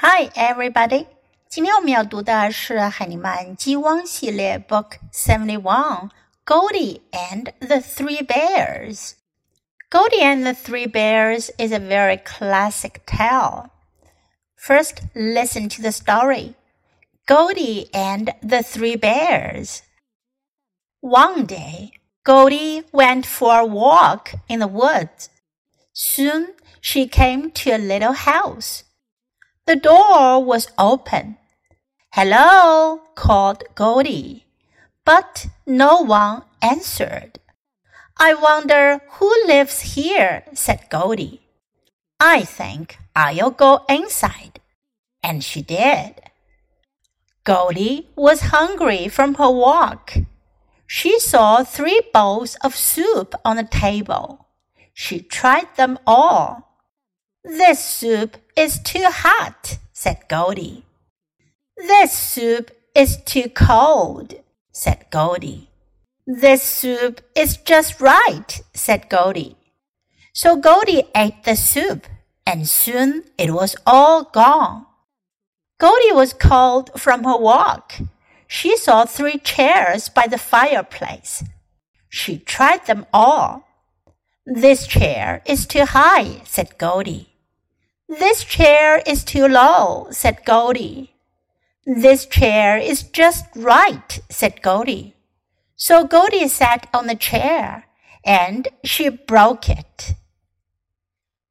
Hi, everybody！今天我们要读的是海尼曼 G1 系列 Book Seventy One Goldie and the Three Bears. Goldie and the Three Bears is a very classic tale. First, listen to the story. Goldie and the Three Bears. One day, Goldie went for a walk in the woods. Soon she came to a little house. The door was open. Hello, called Goldie, but no one answered. I wonder who lives here, said Goldie. I think I'll go inside. And she did. Goldie was hungry from her walk. She saw three bowls of soup on the table. She tried them all. This soup is too hot, said Goldie. This soup is too cold, said Goldie. This soup is just right, said Goldie. So Goldie ate the soup, and soon it was all gone. Goldie was called from her walk. She saw three chairs by the fireplace. She tried them all. This chair is too high, said Goldie. This chair is too low, said Goldie. This chair is just right, said Goldie. So Goldie sat on the chair, and she broke it.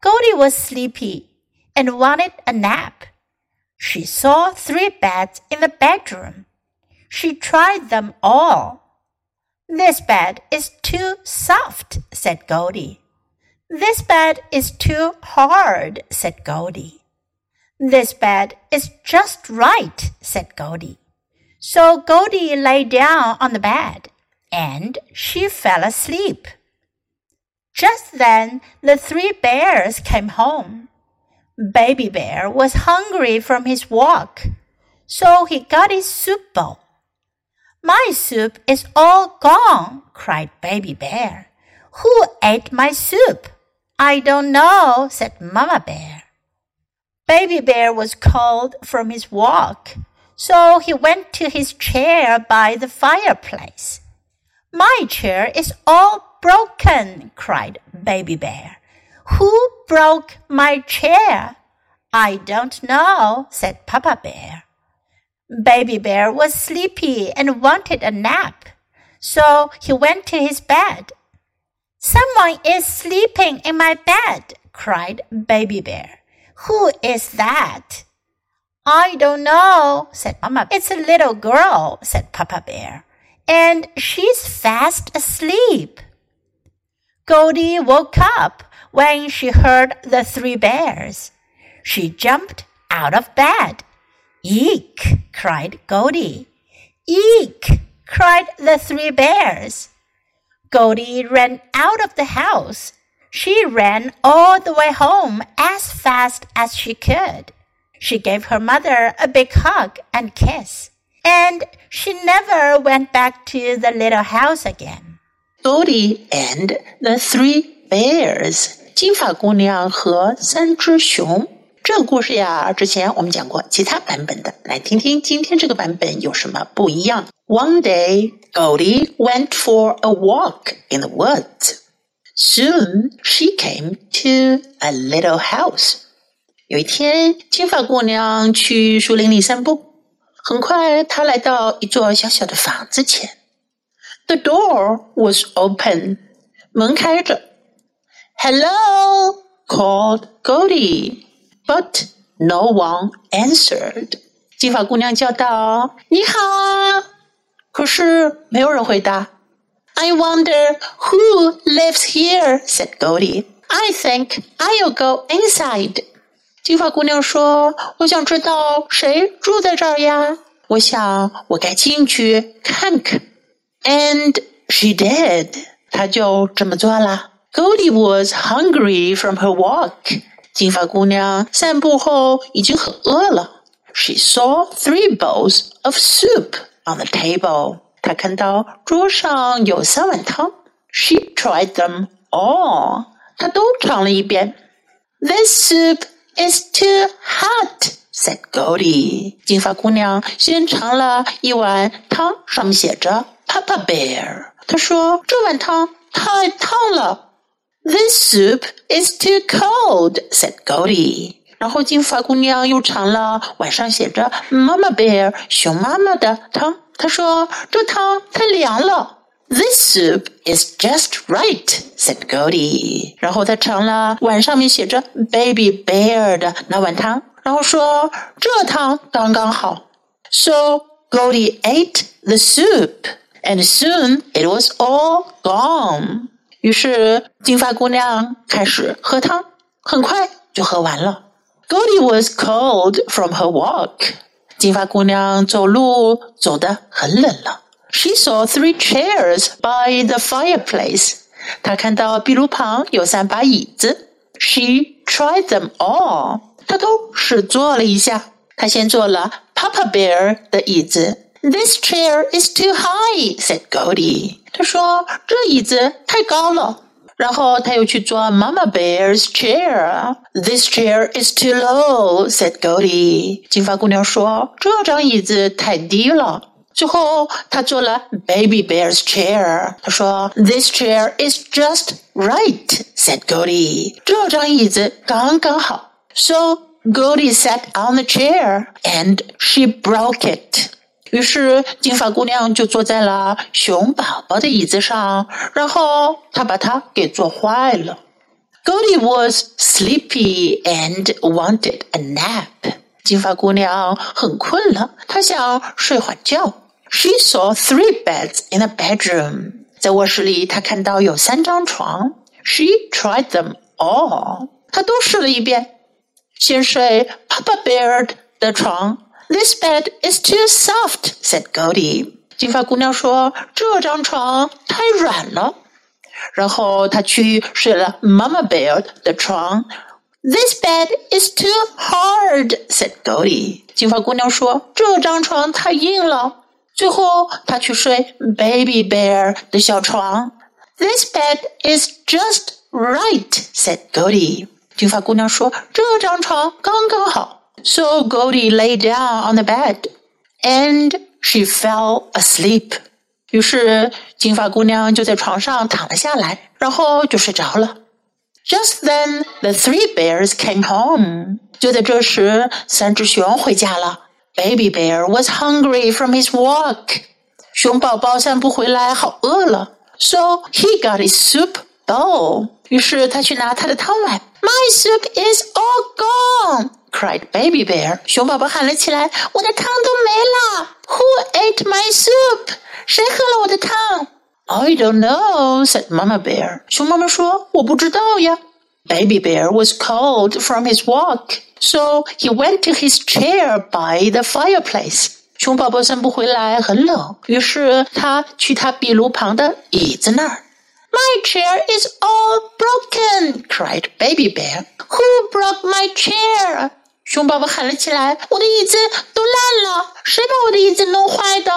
Goldie was sleepy and wanted a nap. She saw three beds in the bedroom. She tried them all. This bed is too soft, said Goldie. This bed is too hard, said Goldie. This bed is just right, said Goldie. So Goldie lay down on the bed and she fell asleep. Just then the three bears came home. Baby Bear was hungry from his walk, so he got his soup bowl. My soup is all gone, cried Baby Bear. Who ate my soup? I don't know, said Mama Bear. Baby Bear was cold from his walk, so he went to his chair by the fireplace. My chair is all broken, cried Baby Bear. Who broke my chair? I don't know, said Papa Bear. Baby Bear was sleepy and wanted a nap, so he went to his bed. Someone is sleeping in my bed, cried Baby Bear. Who is that? I don't know, said Mama. It's a little girl, said Papa Bear and she's fast asleep. Goldie woke up when she heard the three bears. She jumped out of bed. Eek! cried Goldie. Eek! cried the three bears. Goldie ran out of the house. She ran all the way home as fast as she could. She gave her mother a big hug and kiss and she never went back to the little house again. Goldie and the Three Bears，金发姑娘和三只熊。 这个故事呀，之前我们讲过其他版本的，来听听今天这个版本有什么不一样。One day, Goldie went for a walk in the woods. Soon, she came to a little house. 有一天，金发姑娘去树林里散步。很快，他来到一座小小的房子前。The door was open，门开着。Hello called Goldie，but no one answered。金发姑娘叫道：“你好。”可是没有人回答。I wonder who lives here，said Goldie。I think I'll go inside。金发姑娘说：“我想知道谁住在这儿呀？我想我该进去看看。” And she did，她就这么做了。Goldie was hungry from her walk。 金发姑娘散步后已经很饿了。She saw three bowls of soup on the table。她看到桌上有三碗汤。She tried them all。她都尝了一遍。This soup is too hot, said Goldie。金发姑娘先尝了一碗汤，上面写着 Papa Bear。她说这碗汤太烫了。This soup is too cold, said Goldie。然后金发姑娘又尝了碗上写着 Mama Bear 熊妈妈的汤。她说这汤太凉了。This soup is just right," said Goldie。然后他尝了碗上面写着 "Baby Bear" 的那碗汤，然后说这汤刚刚好。So Goldie ate the soup, and soon it was all gone. 于是金发姑娘开始喝汤，很快就喝完了。Goldie was cold from her walk. 金发姑娘走路走得很冷了。she saw three chairs by the fireplace. 她看到壁炉旁有三把椅子。She tried them all. 她都试坐了一下。她先坐了 Papa Bear 的椅子。This chair is too high," said Goldie. 她说这椅子太高了。然后她又去坐 Mama Bear's chair. This chair is too low," said Goldie. 金发姑娘说这张椅子太低了。最后，他坐了 Baby Bear's chair。他说：“This chair is just right,” said Goldie。这张椅子刚刚好。So Goldie sat on the chair and she broke it。 于是金发姑娘就坐在了熊宝宝的椅子上，然后她把它给坐坏了。Goldie was sleepy and wanted a nap。金发姑娘很困了，她想睡会觉。She saw three beds in a bedroom. 在卧室里，她看到有三张床。She tried them all. 她都试了一遍。先睡 Papa Bear 的床。This bed is too soft," said Goldie. 金发姑娘说：“这张床太软了。”然后她去睡了 Mama Bear 的床。This bed is too hard," said Goldie. 金发姑娘说：“这张床太硬了。”最后，她去睡 Baby Bear 的小床。This bed is just right," said Goldie. 金发姑娘说：“这张床刚刚好。” So Goldie lay down on the bed, and she fell asleep. 于是金发姑娘就在床上躺了下来，然后就睡着了。Just then, the three bears came home. 就在这时，三只熊回家了。Baby bear was hungry from his walk. 熊宝宝散步回来，好饿了。So he got his soup bowl. 于是他去拿他的汤碗。 My soup is all gone! cried Baby bear. 熊宝宝喊了起来：“我的汤都没了！Who ate my soup? 谁喝了我的汤？”I don't know, said Mama bear. 熊妈妈说：“我不知道呀。” Baby bear was cold from his walk. So he went to his chair by the fireplace. 熊宝宝散步回来很冷，于是他去他壁炉旁的椅子那儿。 My chair is all broken! cried Baby Bear. Who broke my chair? 熊宝宝喊了起来：“我的椅子都烂了，谁把我的椅子弄坏的？”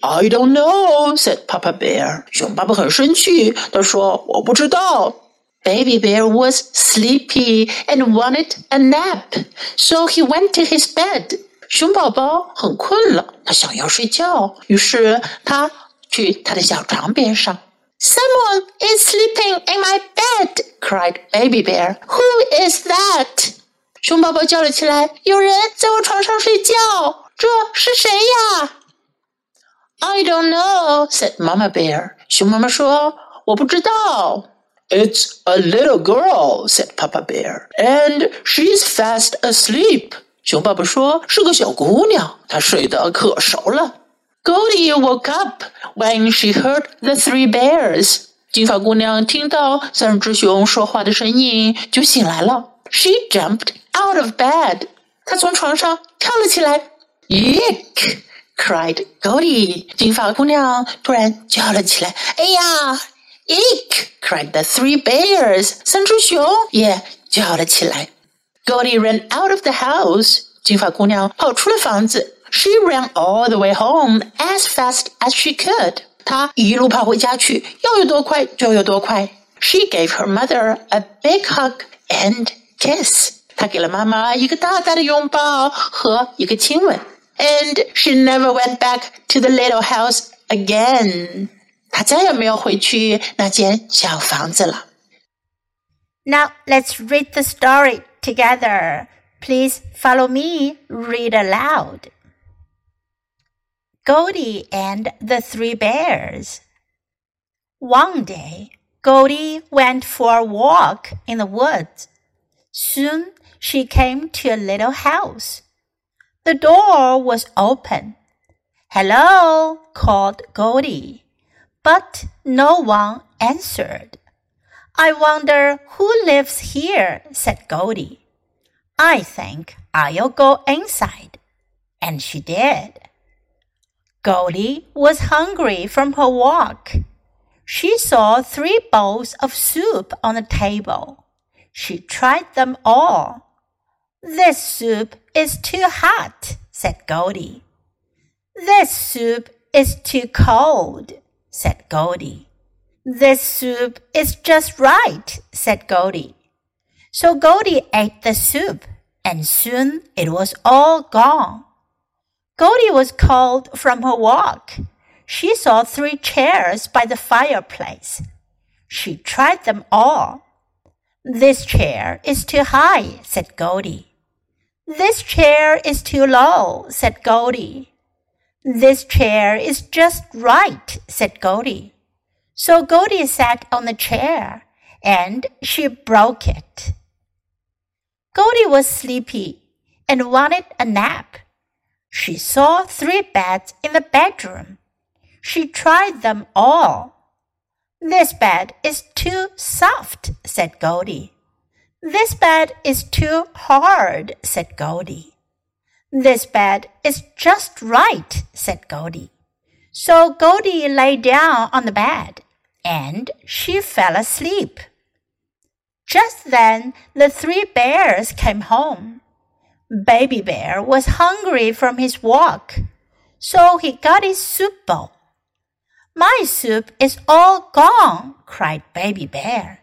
I don't know, said Papa Bear. 熊爸爸很生气，他说：“我不知道。” Baby Bear was sleepy and wanted a nap, so he went to his bed. 熊宝宝很困了，他想要睡觉，于是他去他的小床边上。 Someone is sleeping in my bed, cried Baby Bear. Who is that? 熊宝宝叫了起来：“有人在我床上睡觉，这是谁呀？”I don't know, said Mama Bear. 熊妈妈说：“我不知道。” It's a little girl," said Papa Bear, "and she's fast asleep." 熊爸爸说：“是个小姑娘，她睡得可熟了。” ” Goldie woke up when she heard the three bears. 金发姑娘听到三只熊说话的声音，就醒来了。She jumped out of bed. 她从床上跳了起来。Yick! cried Goldie. 金发姑娘突然叫了起来：“哎呀！” Eek! cried the three bears. 三只熊也叫了起来。Goldie ran out of the house. 金发姑娘跑出了房子。 She ran all the way home as fast as she could. 她一路跑回家去，要有多快就有多快。She gave her mother a big hug and kiss. 他给了妈妈一个大大的拥抱和一个亲吻。And she never went back to the little house again. 她再也没有回去那间小房子了。Now let's read the story together. Please follow me. Read aloud. Goldie and the Three Bears. One day, Goldie went for a walk in the woods. Soon she came to a little house. The door was open. Hello, called Goldie, but no one answered. I wonder who lives here, said Goldie. I think I'll go inside. And she did. Goldie was hungry from her walk. She saw three bowls of soup on the table. She tried them all. This soup is too hot, said Goldie. This soup is too cold, said Goldie. This soup is just right, said Goldie. So Goldie ate the soup, and soon it was all gone. Goldie was called from her walk. She saw three chairs by the fireplace. She tried them all. This chair is too high, said Goldie. This chair is too low, said Goldie. This chair is just right, said Goldie. So Goldie sat on the chair, and she broke it. Goldie was sleepy and wanted a nap. She saw three beds in the bedroom. She tried them all. This bed is too soft, said Goldie. This bed is too hard, said Goldie. This bed is just right, said Goldie. So Goldie lay down on the bed, and she fell asleep. Just then the three bears came home. Baby Bear was hungry from his walk, so he got his soup bowl. My soup is all gone, cried Baby Bear.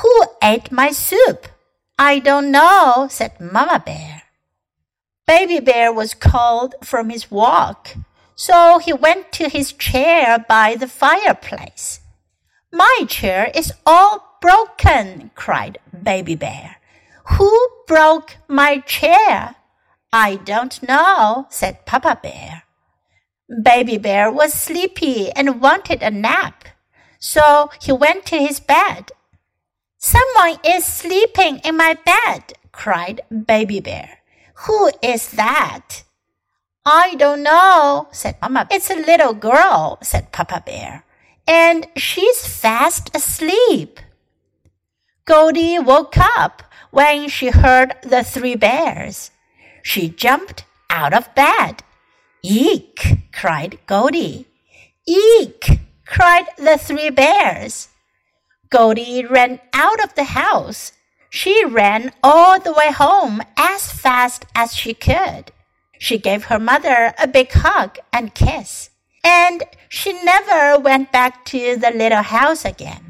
Who ate my soup? I don't know, said Mama Bear. Baby Bear was cold from his walk, so he went to his chair by the fireplace. My chair is all broken, cried Baby Bear. Who broke my chair? I don't know, said Papa Bear. Baby Bear was sleepy and wanted a nap, so he went to his bed. Someone is sleeping in my bed, cried Baby Bear. Who is that? I don't know, said Mama. It's a little girl, said Papa Bear, and she's fast asleep. Goldie woke up when she heard the three bears. She jumped out of bed. Eek! cried Goldie. Eek! cried the three bears. Goldie ran out of the house. She ran all the way home as fast as she could. She gave her mother a big hug and kiss, and she never went back to the little house again.